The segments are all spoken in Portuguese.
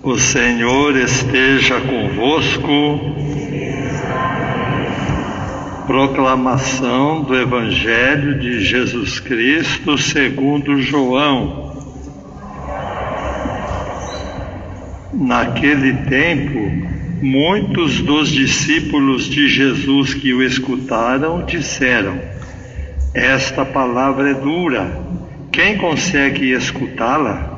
O Senhor esteja convosco. Proclamação do Evangelho de Jesus Cristo segundo João. Naquele tempo, muitos dos discípulos de Jesus que o escutaram disseram: Esta palavra é dura, quem consegue escutá-la?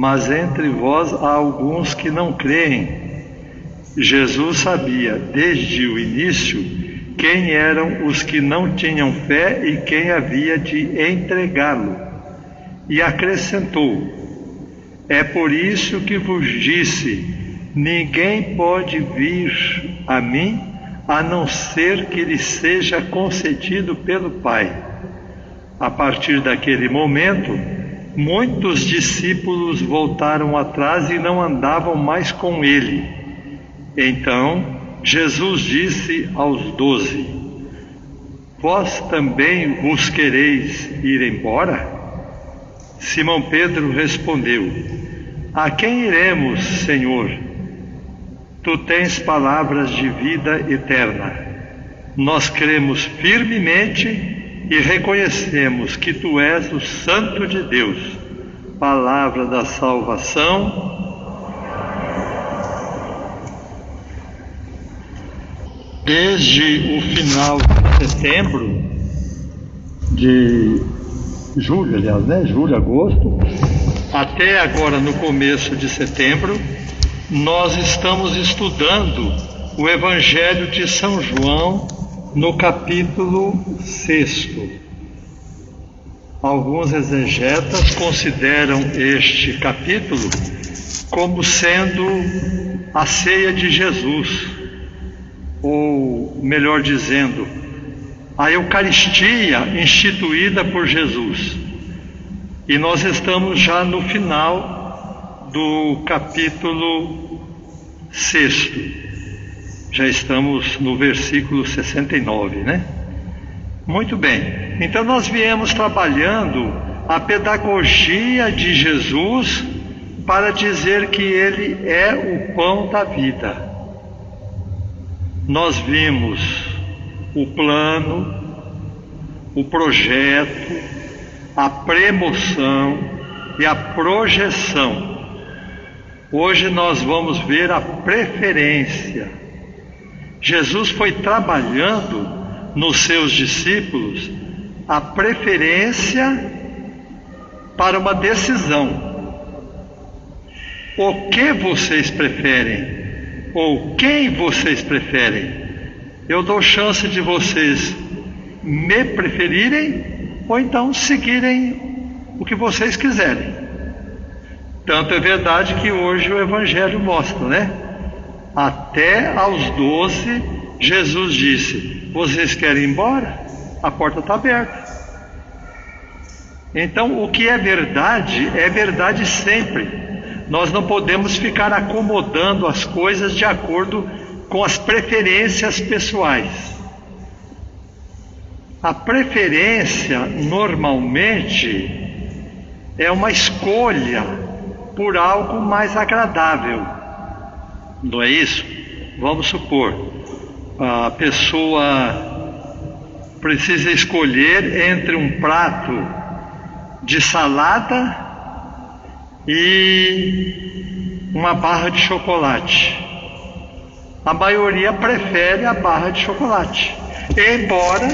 mas entre vós há alguns que não creem. Jesus sabia desde o início quem eram os que não tinham fé e quem havia de entregá-lo. E acrescentou: É por isso que vos disse: ninguém pode vir a mim a não ser que lhe seja concedido pelo Pai. A partir daquele momento, Muitos discípulos voltaram atrás e não andavam mais com ele. Então Jesus disse aos doze: Vós também vos quereis ir embora? Simão Pedro respondeu: A quem iremos, Senhor? Tu tens palavras de vida eterna. Nós cremos firmemente e reconhecemos que tu és o Santo de Deus, palavra da salvação. Desde o final de setembro, de julho, aliás, né? Julho, agosto, até agora no começo de setembro, nós estamos estudando o Evangelho de São João no capítulo 6. Alguns exegetas consideram este capítulo como sendo a ceia de Jesus, ou melhor dizendo, a Eucaristia instituída por Jesus. E nós estamos já no final do capítulo 6. Já estamos no versículo 69, né? Muito bem. Então nós viemos trabalhando a pedagogia de Jesus para dizer que ele é o pão da vida. Nós vimos o plano, o projeto, a premoção e a projeção. Hoje nós vamos ver a preferência Jesus foi trabalhando nos seus discípulos a preferência para uma decisão. O que vocês preferem? Ou quem vocês preferem? Eu dou chance de vocês me preferirem ou então seguirem o que vocês quiserem. Tanto é verdade que hoje o Evangelho mostra, né? Até aos doze, Jesus disse: Vocês querem ir embora? A porta está aberta. Então, o que é verdade, é verdade sempre. Nós não podemos ficar acomodando as coisas de acordo com as preferências pessoais. A preferência, normalmente, é uma escolha por algo mais agradável. Não é isso? Vamos supor, a pessoa precisa escolher entre um prato de salada e uma barra de chocolate. A maioria prefere a barra de chocolate, embora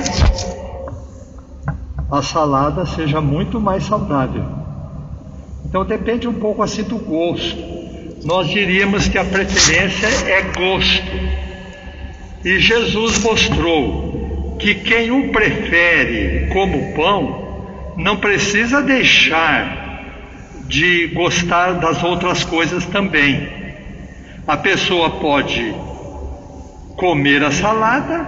a salada seja muito mais saudável. Então depende um pouco assim do gosto nós diríamos que a preferência é gosto. E Jesus mostrou que quem o prefere como pão não precisa deixar de gostar das outras coisas também. A pessoa pode comer a salada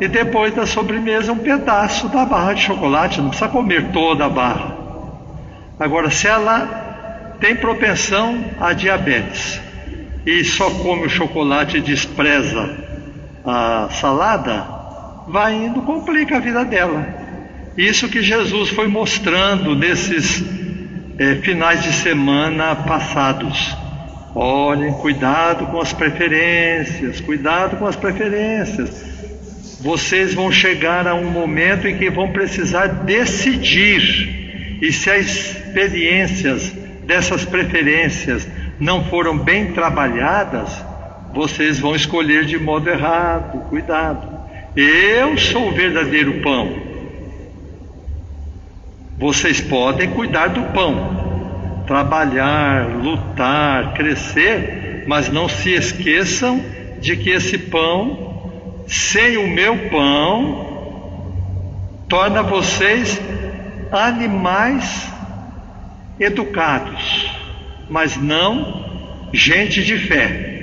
e depois da sobremesa um pedaço da barra de chocolate, não precisa comer toda a barra. Agora, se ela tem propensão a diabetes e só come o chocolate e despreza a salada, vai indo, complica a vida dela. Isso que Jesus foi mostrando nesses é, finais de semana passados. Olhem, cuidado com as preferências, cuidado com as preferências. Vocês vão chegar a um momento em que vão precisar decidir. E se as experiências dessas preferências não foram bem trabalhadas, vocês vão escolher de modo errado. Cuidado. Eu sou o verdadeiro pão. Vocês podem cuidar do pão, trabalhar, lutar, crescer, mas não se esqueçam de que esse pão, sem o meu pão, torna vocês animais educados, mas não gente de fé.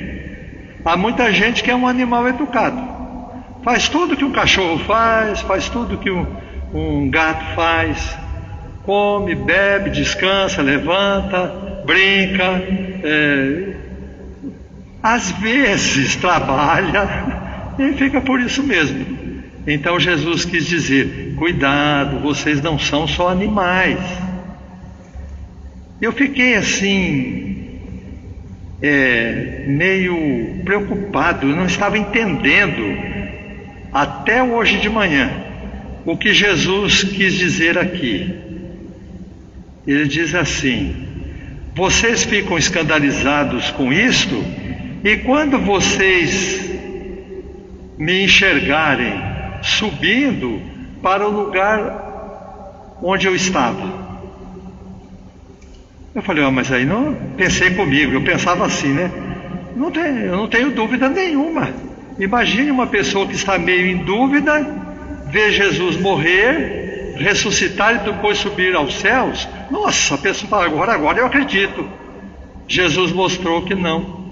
Há muita gente que é um animal educado, faz tudo que um cachorro faz, faz tudo que um, um gato faz, come, bebe, descansa, levanta, brinca, é, às vezes trabalha e fica por isso mesmo. Então Jesus quis dizer: cuidado, vocês não são só animais. Eu fiquei assim, é, meio preocupado, não estava entendendo até hoje de manhã o que Jesus quis dizer aqui. Ele diz assim: vocês ficam escandalizados com isto, e quando vocês me enxergarem subindo para o lugar onde eu estava. Eu falei, oh, mas aí não pensei comigo, eu pensava assim, né? Não tem, eu não tenho dúvida nenhuma. Imagine uma pessoa que está meio em dúvida, vê Jesus morrer ressuscitar e depois subir aos céus, nossa, a pessoa fala, agora, agora eu acredito. Jesus mostrou que não.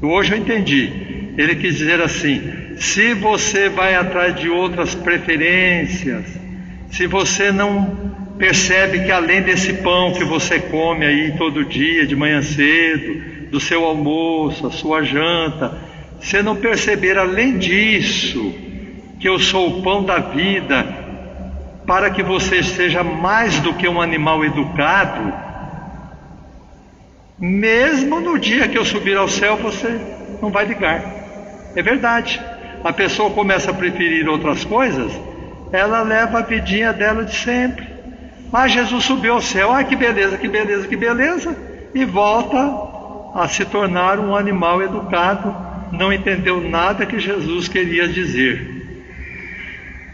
Hoje eu entendi. Ele quis dizer assim: se você vai atrás de outras preferências, se você não percebe que além desse pão que você come aí todo dia, de manhã cedo, do seu almoço, a sua janta, se não perceber além disso, que eu sou o pão da vida, para que você seja mais do que um animal educado, mesmo no dia que eu subir ao céu, você não vai ligar. É verdade. A pessoa começa a preferir outras coisas, ela leva a vidinha dela de sempre. Mas Jesus subiu ao céu, ah, que beleza, que beleza, que beleza, e volta a se tornar um animal educado, não entendeu nada que Jesus queria dizer.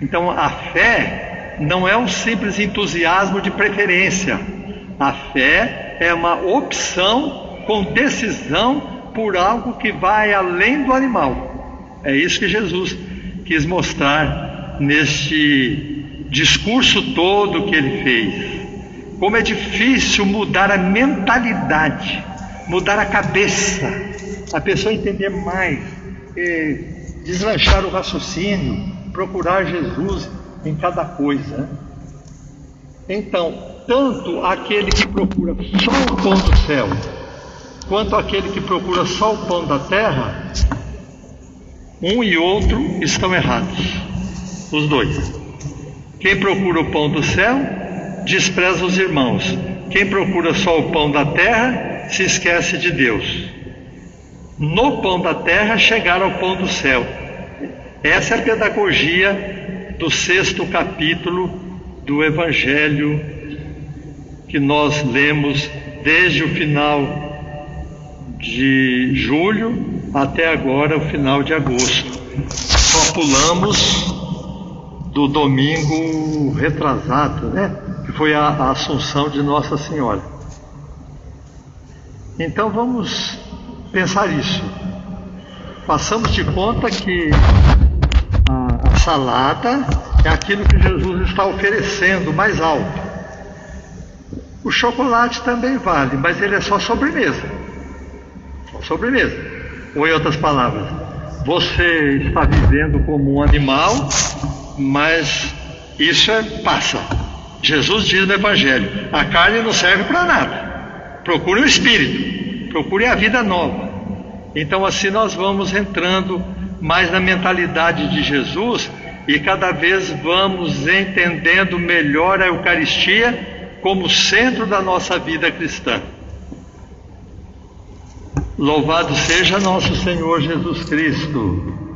Então a fé não é um simples entusiasmo de preferência. A fé é uma opção com decisão por algo que vai além do animal. É isso que Jesus quis mostrar neste discurso todo que ele fez. Como é difícil mudar a mentalidade, mudar a cabeça, a pessoa entender mais, é, deslanchar o raciocínio, procurar Jesus em cada coisa. Então, tanto aquele que procura só o pão do céu, quanto aquele que procura só o pão da terra, um e outro estão errados. Os dois. Quem procura o pão do céu, despreza os irmãos. Quem procura só o pão da terra, se esquece de Deus. No pão da terra, chegar ao pão do céu. Essa é a pedagogia do sexto capítulo do Evangelho que nós lemos desde o final de julho até agora, o final de agosto. Só pulamos do domingo retrasado, né? Que foi a, a Assunção de Nossa Senhora. Então vamos pensar isso. Passamos de conta que salada é aquilo que Jesus está oferecendo mais alto. O chocolate também vale, mas ele é só sobremesa. Só sobremesa. Ou em outras palavras, você está vivendo como um animal, mas isso é passa. Jesus diz no Evangelho: a carne não serve para nada. Procure o espírito, procure a vida nova. Então, assim, nós vamos entrando mais na mentalidade de Jesus e cada vez vamos entendendo melhor a Eucaristia como centro da nossa vida cristã. Louvado seja nosso Senhor Jesus Cristo.